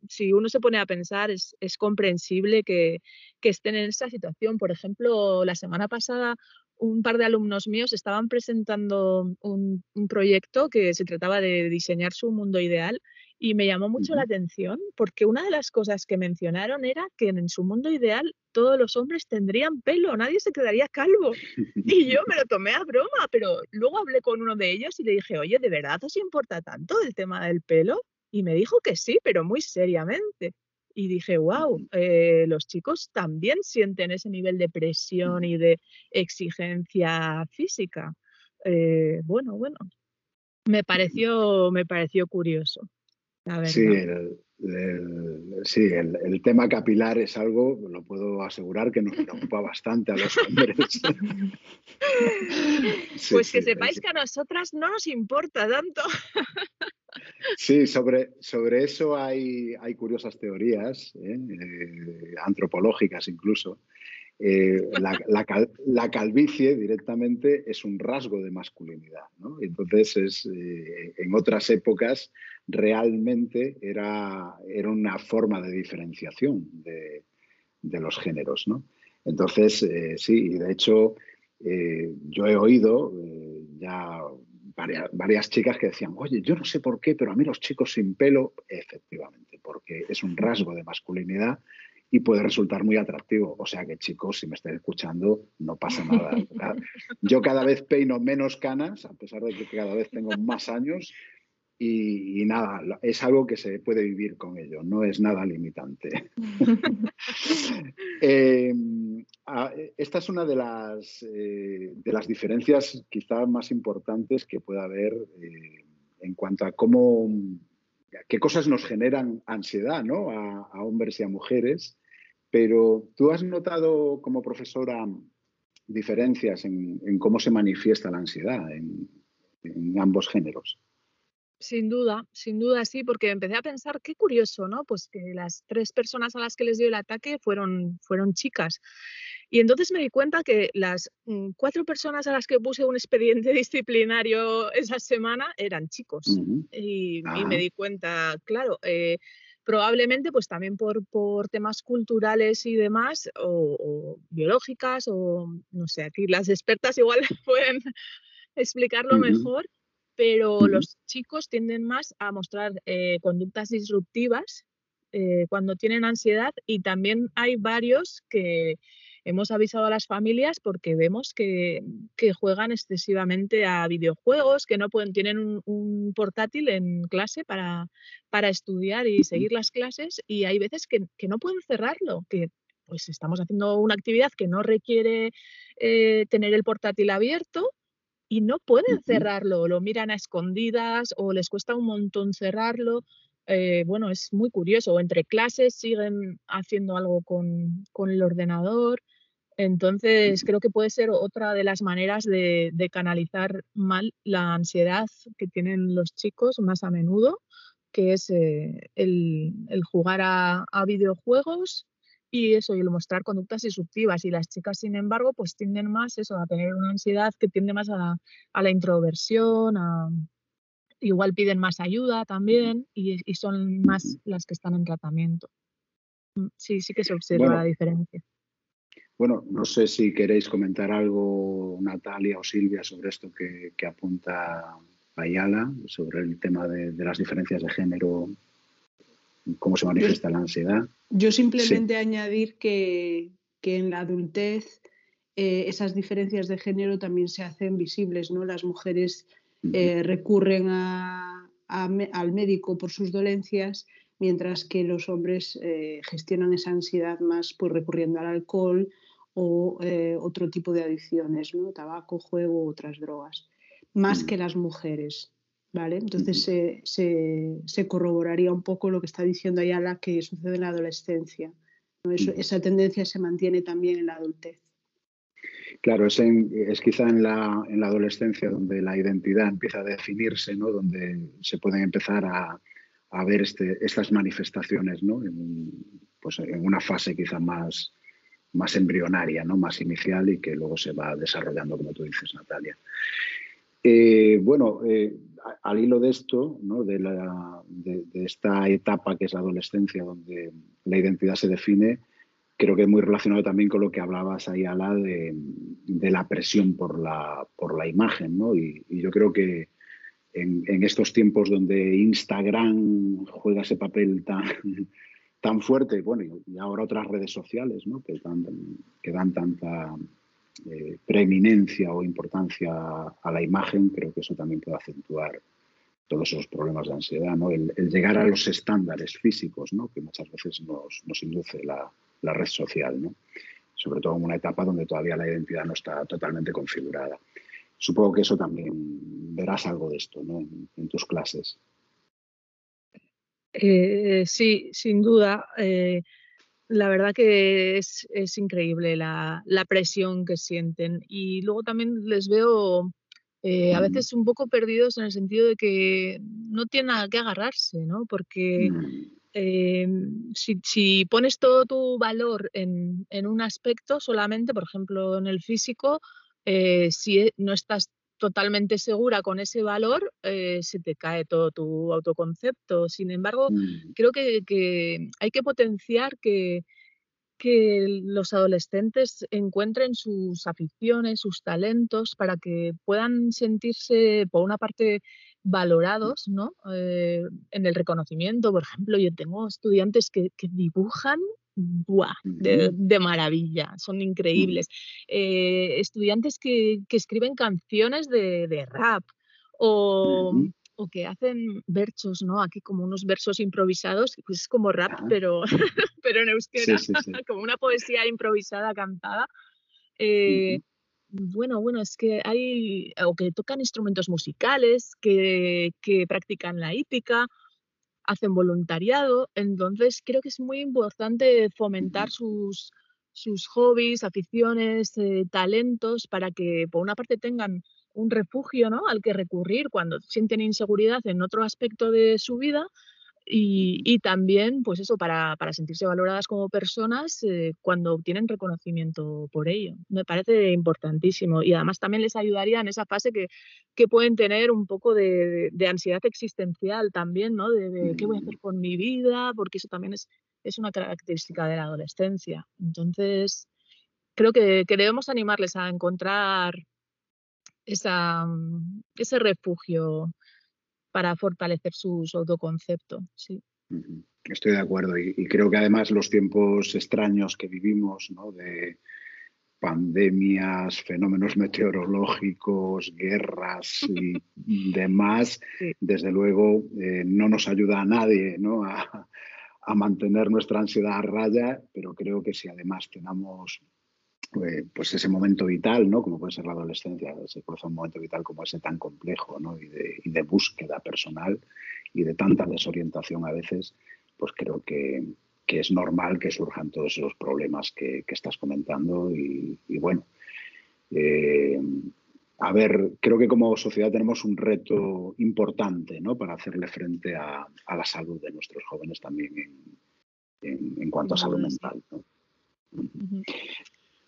si uno se pone a pensar, es, comprensible que, estén en esa situación. Por ejemplo, la semana pasada un par de alumnos míos estaban presentando un, un proyecto que se trataba de diseñar su mundo ideal y me llamó mucho la atención porque una de las cosas que mencionaron era que en su mundo ideal todos los hombres tendrían pelo, nadie se quedaría calvo. Y yo me lo tomé a broma, pero luego hablé con uno de ellos y le dije, oye, ¿de verdad os importa tanto el tema del pelo? Y me dijo que sí, pero muy seriamente. Y dije, wow, eh, los chicos también sienten ese nivel de presión y de exigencia física. Eh, bueno, bueno, me pareció, me pareció curioso. Sí, el, sí el, tema capilar es algo, lo puedo asegurar, que nos preocupa bastante a los hombres. pues que sepáis que a nosotras no nos importa tanto. sí, sobre, sobre eso hay, hay curiosas teorías, ¿eh? Eh, antropológicas incluso, eh, la, calvicie directamente es un rasgo de masculinidad. Entonces, es, eh, en otras épocas realmente era, era, una forma de diferenciación de, los géneros. Entonces, eh, sí, y de hecho yo he oído ya varias, varias, chicas que decían, oye, yo no sé por qué, pero a mí los chicos sin pelo, efectivamente, porque es un rasgo de masculinidad y puede resultar muy atractivo. O sea que chicos, si me estáis escuchando, no pasa nada. Yo cada vez peino menos canas, a pesar de que cada vez tengo más años, y, nada, es algo que se puede vivir con ello, no es nada limitante. Em, esta es una de las, eh, de las diferencias quizá más importantes que pueda haber eh, en cuanto a cómo, qué cosas nos generan ansiedad ¿no? a hombres y a mujeres pero tú has notado como profesora diferencias en, cómo se manifiesta la ansiedad en, ambos géneros. Sin duda, sin duda sí, porque empecé a pensar qué curioso, ¿no? Pues que las tres personas a las que les dio el ataque fueron, fueron chicas. Y entonces me di cuenta que las mm, cuatro personas a las que puse un expediente disciplinario esa semana eran chicos. y, me di cuenta, claro, eh, probablemente pues también por, por temas culturales y demás, o, biológicas, o no sé, aquí las expertas igual pueden explicarlo mejor, pero los chicos tienden más a mostrar eh, conductas disruptivas eh, cuando tienen ansiedad y también hay varios que hemos avisado a las familias porque vemos que, juegan excesivamente a videojuegos, que no pueden, tienen un, portátil en clase para, para, estudiar y seguir las clases y hay veces que, no pueden cerrarlo, que pues estamos haciendo una actividad que no requiere eh, tener el portátil abierto y no pueden cerrarlo, lo miran a escondidas o les cuesta un montón cerrarlo. Eh, bueno, es muy curioso. Entre clases siguen haciendo algo con, con el ordenador. Entonces, creo que puede ser otra de las maneras de, canalizar mal la ansiedad que tienen los chicos más a menudo, que es eh, el, jugar a, videojuegos y eso, y el mostrar conductas disruptivas. Y las chicas, sin embargo, pues tienden más eso, a tener una ansiedad que tiende más a la, introversión, igual piden más ayuda también y, son más las que están en tratamiento. Mm, sí, sí que se observa la diferencia. Bueno, no sé si queréis comentar algo, Natalia o Silvia, sobre esto que, apunta Ayala, sobre el tema de, las diferencias de género, cómo se manifiesta la ansiedad. Yo simplemente añadir que, en la adultez eh, esas diferencias de género también se hacen visibles, ¿no? Las mujeres eh, recurren al médico por sus dolencias mientras que los hombres eh, gestionan esa ansiedad más pues, recurriendo al alcohol o eh, otro tipo de adicciones, ¿no? tabaco, juego, otras drogas, más mm. que las mujeres. ¿vale? Entonces se, corroboraría un poco lo que está diciendo Ayala que sucede en la adolescencia. esa tendencia se mantiene también en la adultez. Claro, es, es quizá en la, en la, adolescencia donde la identidad empieza a definirse, ¿no? donde se pueden empezar a, a ver este, estas manifestaciones ¿no? en, pues en una fase quizá más, más embrionaria, ¿no? más inicial y que luego se va desarrollando, como tú dices, Natalia. Eh, bueno, eh, al hilo de esto, ¿no? de, esta etapa que es la adolescencia, donde la identidad se define, creo que es muy relacionado también con lo que hablabas ahí, Ala, de, de la presión por la, por la imagen. ¿no? y yo creo que en, estos tiempos donde Instagram juega ese papel tan, tan fuerte, bueno, y ahora otras redes sociales ¿no? que, dan, que dan tanta eh, preeminencia o importancia a la imagen, creo que eso también puede acentuar todos esos problemas de ansiedad, ¿no? el, llegar a los estándares físicos ¿no? que muchas veces nos, induce la, la, red social, ¿no? sobre todo en una etapa donde todavía la identidad no está totalmente configurada. Supongo que eso también verás algo de esto ¿no? en, tus clases. Eh, sí, sin duda. Eh, la verdad que es, increíble la, presión que sienten. Y luego también les veo eh, a veces un poco perdidos en el sentido de que no tienen nada que agarrarse, ¿no? Porque eh, si, pones todo tu valor en, un aspecto solamente, por ejemplo, en el físico, eh, si e, no estás totalmente segura con ese valor, eh, se te cae todo tu autoconcepto. Sin embargo, mm. creo que, hay que potenciar que, que los adolescentes encuentren sus aficiones, sus talentos, para que puedan sentirse, por una parte, valorados ¿no? Eh, en el reconocimiento. Por ejemplo, yo tengo estudiantes que, dibujan de, maravilla, son increíbles. Eh, estudiantes que, escriben canciones de, rap o, que hacen versos, ¿no? Aquí como unos versos improvisados, pues es como rap, pero, pero en euskera, como una poesía improvisada, cantada. Eh, bueno, bueno, es que hay, o que tocan instrumentos musicales, que, que practican la hípica, hacen voluntariado, entonces creo que es muy importante fomentar sus, sus hobbies, aficiones, eh, talentos, para que por una parte tengan un refugio ¿no? al que recurrir cuando sienten inseguridad en otro aspecto de su vida y, también, pues eso, para, sentirse valoradas como personas eh, cuando obtienen reconocimiento por ello. Me parece importantísimo y además también les ayudaría en esa fase que, pueden tener un poco de, ansiedad existencial también, ¿no? De, qué voy a hacer con mi vida, porque eso también es, es una característica de la adolescencia. Entonces, creo que, debemos animarles a encontrar esa, ese refugio para fortalecer su, autoconcepto. Sí. Estoy de acuerdo y, creo que además los tiempos extraños que vivimos, ¿no? de pandemias, fenómenos meteorológicos, guerras y demás, desde luego eh, no nos ayuda a nadie ¿no? a, a, mantener nuestra ansiedad a raya, pero creo que si además tenemos pues ese momento vital, ¿no? Como puede ser la adolescencia, se cruza un momento vital como ese tan complejo, ¿no? Y de, búsqueda personal y de tanta desorientación a veces, pues creo que, es normal que surjan todos esos problemas que, estás comentando y, bueno. Eh, a ver, creo que como sociedad tenemos un reto importante ¿no? para hacerle frente a, la salud de nuestros jóvenes también en, cuanto a salud mental. ¿no?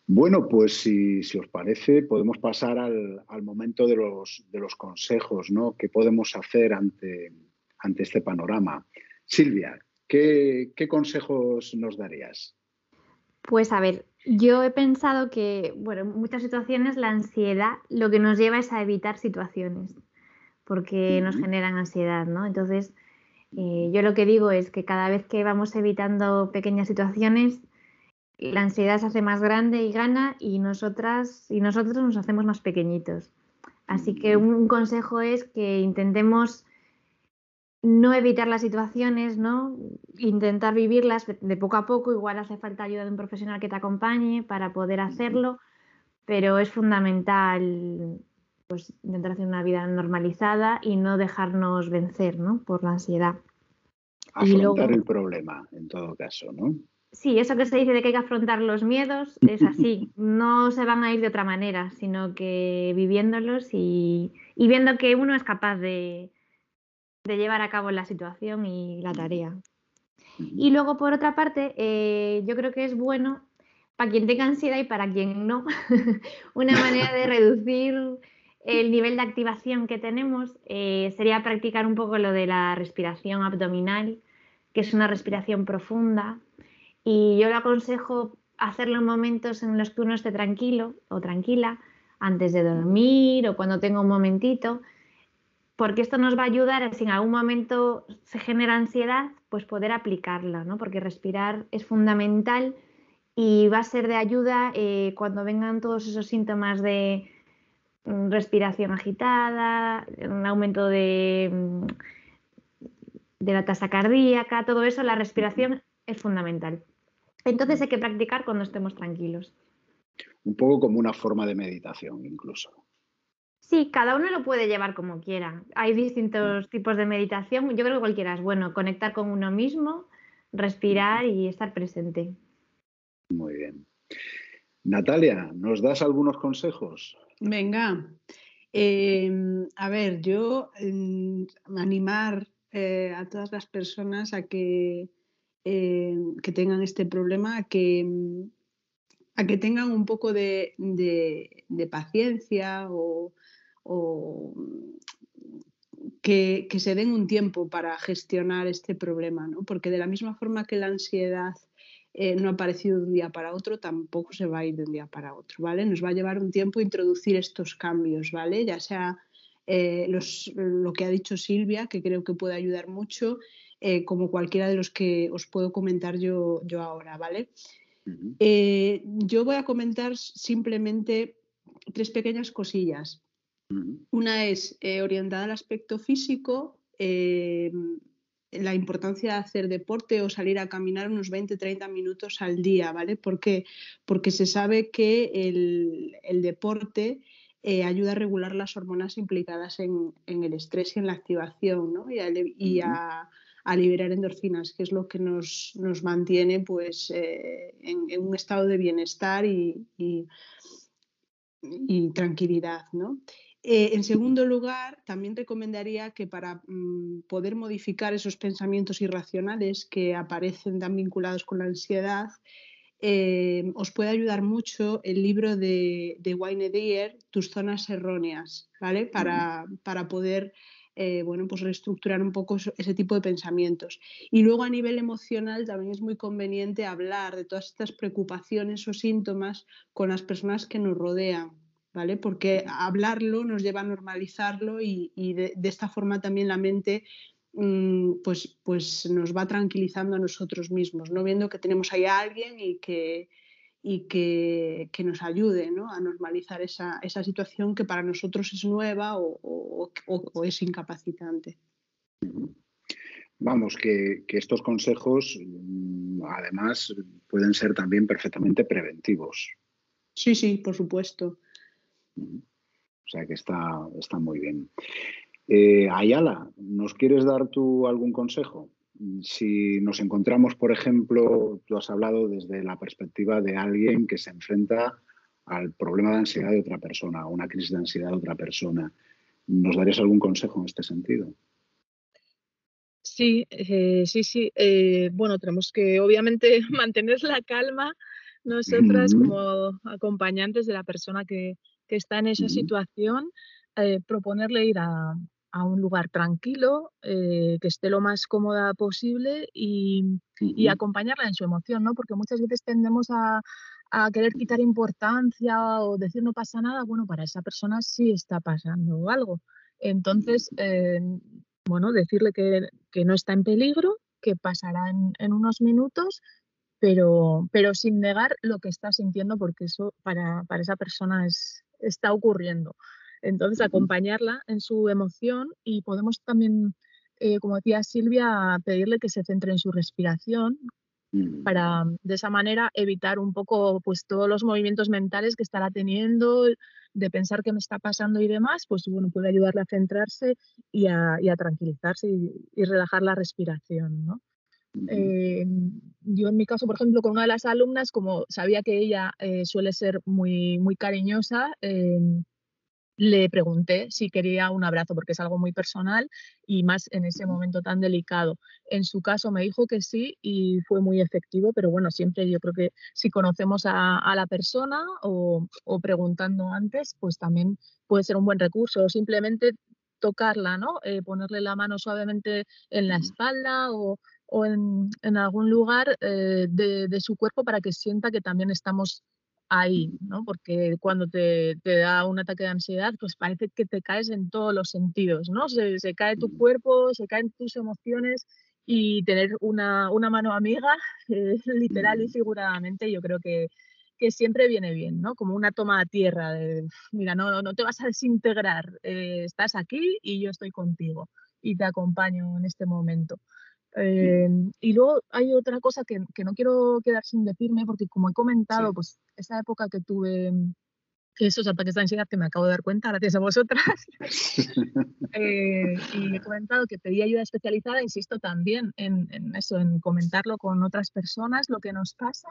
Bueno, pues si, os parece, podemos pasar al, momento de los, de los, consejos, ¿no? ¿Qué podemos hacer ante, ante este panorama? Silvia, ¿qué, consejos nos darías? Pues a ver, yo he pensado que, bueno, en muchas situaciones la ansiedad lo que nos lleva es a evitar situaciones, porque nos generan ansiedad, ¿no? Entonces, eh, yo lo que digo es que cada vez que vamos evitando pequeñas situaciones, la ansiedad se hace más grande y gana y nosotras y nosotros nos hacemos más pequeñitos. Así que un consejo es que intentemos no evitar las situaciones, ¿no? Intentar vivirlas de poco a poco, igual hace falta ayuda de un profesional que te acompañe para poder hacerlo, pero es fundamental pues intentar hacer una vida normalizada y no dejarnos vencer, ¿no? por la ansiedad. Afrontar el problema en todo caso, ¿no? Sí, eso que se dice de que hay que afrontar los miedos es así. No se van a ir de otra manera, sino que viviéndolos y, viendo que uno es capaz de, llevar a cabo la situación y la tarea. Y luego, por otra parte, eh, yo creo que es bueno para quien tenga ansiedad y para quien no, una manera de reducir el nivel de activación que tenemos eh, sería practicar un poco lo de la respiración abdominal, que es una respiración profunda y yo le aconsejo hacerlo en momentos en los que uno esté tranquilo o tranquila, antes de dormir o cuando tenga un momentito, porque esto nos va a ayudar a si en algún momento se genera ansiedad, pues poder aplicarla, ¿no? Porque respirar es fundamental y va a ser de ayuda eh, cuando vengan todos esos síntomas de mm, respiración agitada, un aumento mm, de la tasa cardíaca, todo eso, la respiración es fundamental. Entonces hay que practicar cuando estemos tranquilos. Un poco como una forma de meditación incluso. Sí, cada uno lo puede llevar como quiera. Hay distintos tipos de meditación. Yo creo que cualquiera es bueno. Conectar con uno mismo, respirar y estar presente. Muy bien. Natalia, ¿nos das algunos consejos? Venga. Em, a ver, yo em, animar eh, a todas las personas a que, eh, que tengan este problema, a que, a que tengan un poco de, paciencia o, que, se den un tiempo para gestionar este problema, ¿no? porque de la misma forma que la ansiedad eh, no ha aparecido de un día para otro, tampoco se va a ir de un día para otro, ¿vale? Nos va a llevar un tiempo introducir estos cambios, ¿vale? Ya sea eh, lo que ha dicho Silvia, que creo que puede ayudar mucho, eh, como cualquiera de los que os puedo comentar yo, yo ahora, ¿vale? yo voy a comentar simplemente tres pequeñas cosillas. Una es orientada al aspecto físico, la importancia de hacer deporte o salir a caminar unos 20-30 minutos al día, ¿vale? ¿Por qué? Porque se sabe que el, deporte eh, ayuda a regular las hormonas implicadas en, el estrés y en la activación, ¿no? Y, a, liberar endorfinas, que es lo que nos, mantiene pues, eh, en, un estado de bienestar y, y, y tranquilidad, ¿no? Eh, en segundo lugar, también recomendaría que para mm, poder modificar esos pensamientos irracionales que aparecen tan vinculados con la ansiedad, eh, os puede ayudar mucho el libro de, de Wayne Dyer, Tus zonas erróneas, ¿vale? Para, poder eh, bueno, pues reestructurar un poco ese tipo de pensamientos. Y luego a nivel emocional también es muy conveniente hablar de todas estas preocupaciones o síntomas con las personas que nos rodean ¿vale? Porque hablarlo nos lleva a normalizarlo y, de, esta forma también la mente mm, pues, pues nos va tranquilizando a nosotros mismos, ¿no? Viendo que tenemos ahí a alguien y que, y que, nos ayude a normalizar esa, situación que para nosotros es nueva o, es incapacitante. Vamos, que, estos consejos mm, además pueden ser también perfectamente preventivos. Sí, sí, por supuesto. O sea que está, está muy bien. Eh, Ayala, ¿nos quieres dar tú algún consejo? Si nos encontramos, por ejemplo, tú has hablado desde la perspectiva de alguien que se enfrenta al problema de ansiedad de otra persona, a una crisis de ansiedad de otra persona. ¿Nos darías algún consejo en este sentido? Sí, eh, sí, sí. Eh, bueno, tenemos que obviamente mantener la calma nosotras como acompañantes de la persona que, que está en esa situación, eh, proponerle ir a, un lugar tranquilo, eh, que esté lo más cómoda posible y, acompañarla en su emoción, ¿no? Porque muchas veces tendemos a, querer quitar importancia o decir no pasa nada, bueno, para esa persona sí está pasando algo. Entonces, eh, bueno, decirle que, no está en peligro, que pasará en, en unos minutos pero, pero sin negar lo que está sintiendo, porque eso para, para esa persona es, está ocurriendo. Entonces, acompañarla en su emoción y podemos también, eh, como decía Silvia, pedirle que se centre en su respiración para de esa manera evitar un poco pues todos los movimientos mentales que estará teniendo de pensar qué me está pasando y demás, pues bueno, puede ayudarle a centrarse y a, tranquilizarse y, relajar la respiración, ¿no? Eh, yo en mi caso, por ejemplo, con una de las alumnas, como sabía que ella eh, suele ser muy, muy cariñosa, eh, le pregunté si quería un abrazo, porque es algo muy personal y más en ese momento tan delicado. En su caso me dijo que sí y fue muy efectivo, pero bueno, siempre yo creo que si conocemos a, la persona o, o, preguntando antes, pues también puede ser un buen recurso. Simplemente tocarla, ¿no? ponerle la mano suavemente en la espalda o o en, algún lugar eh, de, su cuerpo para que sienta que también estamos ahí, ¿no? Porque cuando te, da un ataque de ansiedad, pues parece que te caes en todos los sentidos, ¿no? Se, cae tu cuerpo, se caen tus emociones y tener una, mano amiga, eh, literal y figuradamente, yo creo que, siempre viene bien, ¿no? Como una toma a tierra de, mira, no, no te vas a desintegrar, eh, estás aquí y yo estoy contigo y te acompaño en este momento. Eh, y luego hay otra cosa que, no quiero quedar sin decirme, porque como he comentado, pues esa época que tuve esos ataques de ansiedad que me acabo de dar cuenta gracias a vosotras, eh, y he comentado que pedí ayuda especializada, insisto también en, eso, en comentarlo con otras personas, lo que nos pasa,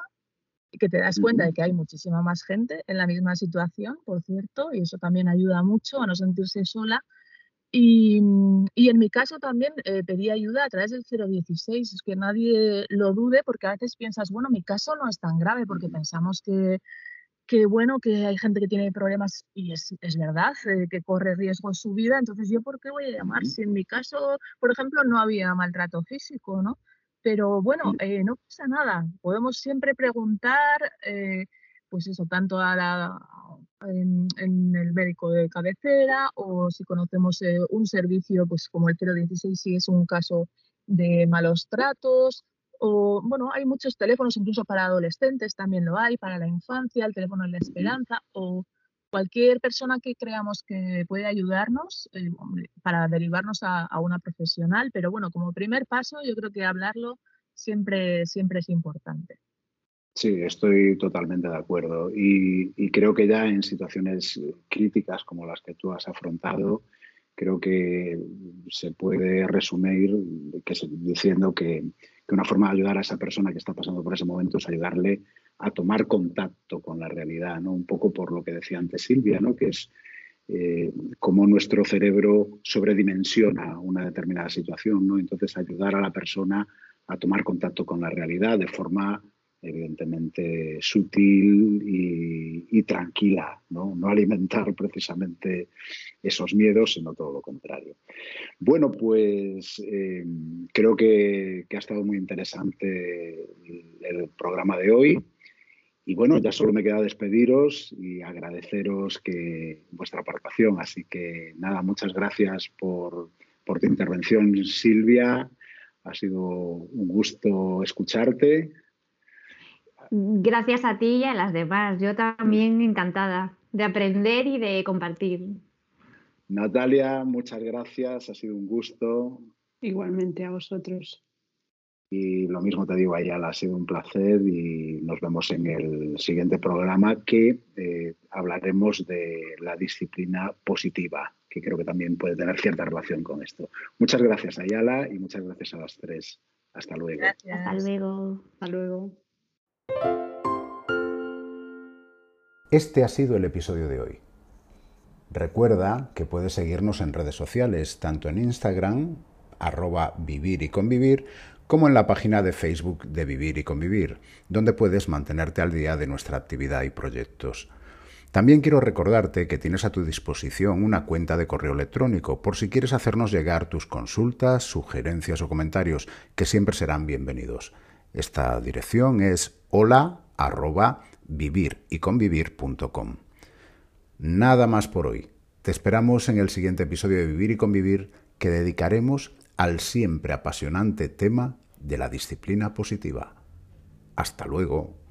y que te das cuenta de que hay muchísima más gente en la misma situación, por cierto, y eso también ayuda mucho a no sentirse sola Y, en mi caso también eh, pedí ayuda a través del 016, es que nadie lo dude porque a veces piensas, bueno, mi caso no es tan grave porque pensamos que, que bueno, que hay gente que tiene problemas y es, es verdad, eh, que corre riesgo en su vida, entonces yo por qué voy a llamar si en mi caso, por ejemplo, no había maltrato físico, ¿no? Pero bueno, eh, no pasa nada, podemos siempre preguntar, pues eso, tanto a la, en, el médico de cabecera o si conocemos eh, un servicio pues como el 016 si es un caso de malos tratos o bueno, hay muchos teléfonos incluso para adolescentes también lo hay, para la infancia, el teléfono de la esperanza o cualquier persona que creamos que puede ayudarnos eh, para derivarnos a, a, una profesional, pero bueno, como primer paso yo creo que hablarlo siempre, siempre es importante. Sí, estoy totalmente de acuerdo. Y, creo que ya en situaciones críticas como las que tú has afrontado, creo que se puede resumir diciendo que, una forma de ayudar a esa persona que está pasando por ese momento es ayudarle a tomar contacto con la realidad, ¿no? Un poco por lo que decía antes Silvia, ¿no? Que es eh, cómo nuestro cerebro sobredimensiona una determinada situación, ¿no? Entonces ayudar a la persona a tomar contacto con la realidad de forma evidentemente sutil y, tranquila, ¿no? alimentar precisamente esos miedos, sino todo lo contrario. Bueno, pues eh, creo que, ha estado muy interesante el, programa de hoy. Y bueno, ya solo me queda despediros y agradeceros que vuestra aportación. Así que nada, muchas gracias por tu intervención, Silvia. Ha sido un gusto escucharte. Gracias a ti y a las demás. Yo también encantada de aprender y de compartir. Natalia, muchas gracias. Ha sido un gusto. Igualmente a vosotros. Y lo mismo te digo, Ayala, ha sido un placer y nos vemos en el siguiente programa que eh, hablaremos de la disciplina positiva, que creo que también puede tener cierta relación con esto. Muchas gracias, Ayala, y muchas gracias a las tres. Hasta luego. Hasta luego. Hasta luego. Este ha sido el episodio de hoy. Recuerda que puedes seguirnos en redes sociales, tanto en Instagram, arroba vivir y convivir, como en la página de Facebook de Vivir y Convivir, donde puedes mantenerte al día de nuestra actividad y proyectos. También quiero recordarte que tienes a tu disposición una cuenta de correo electrónico por si quieres hacernos llegar tus consultas, sugerencias o comentarios, que siempre serán bienvenidos. Esta dirección es hola arroba vivir y. Nada más por hoy. Te esperamos en el siguiente episodio de Vivir y Convivir que dedicaremos al siempre apasionante tema de la disciplina positiva. Hasta luego.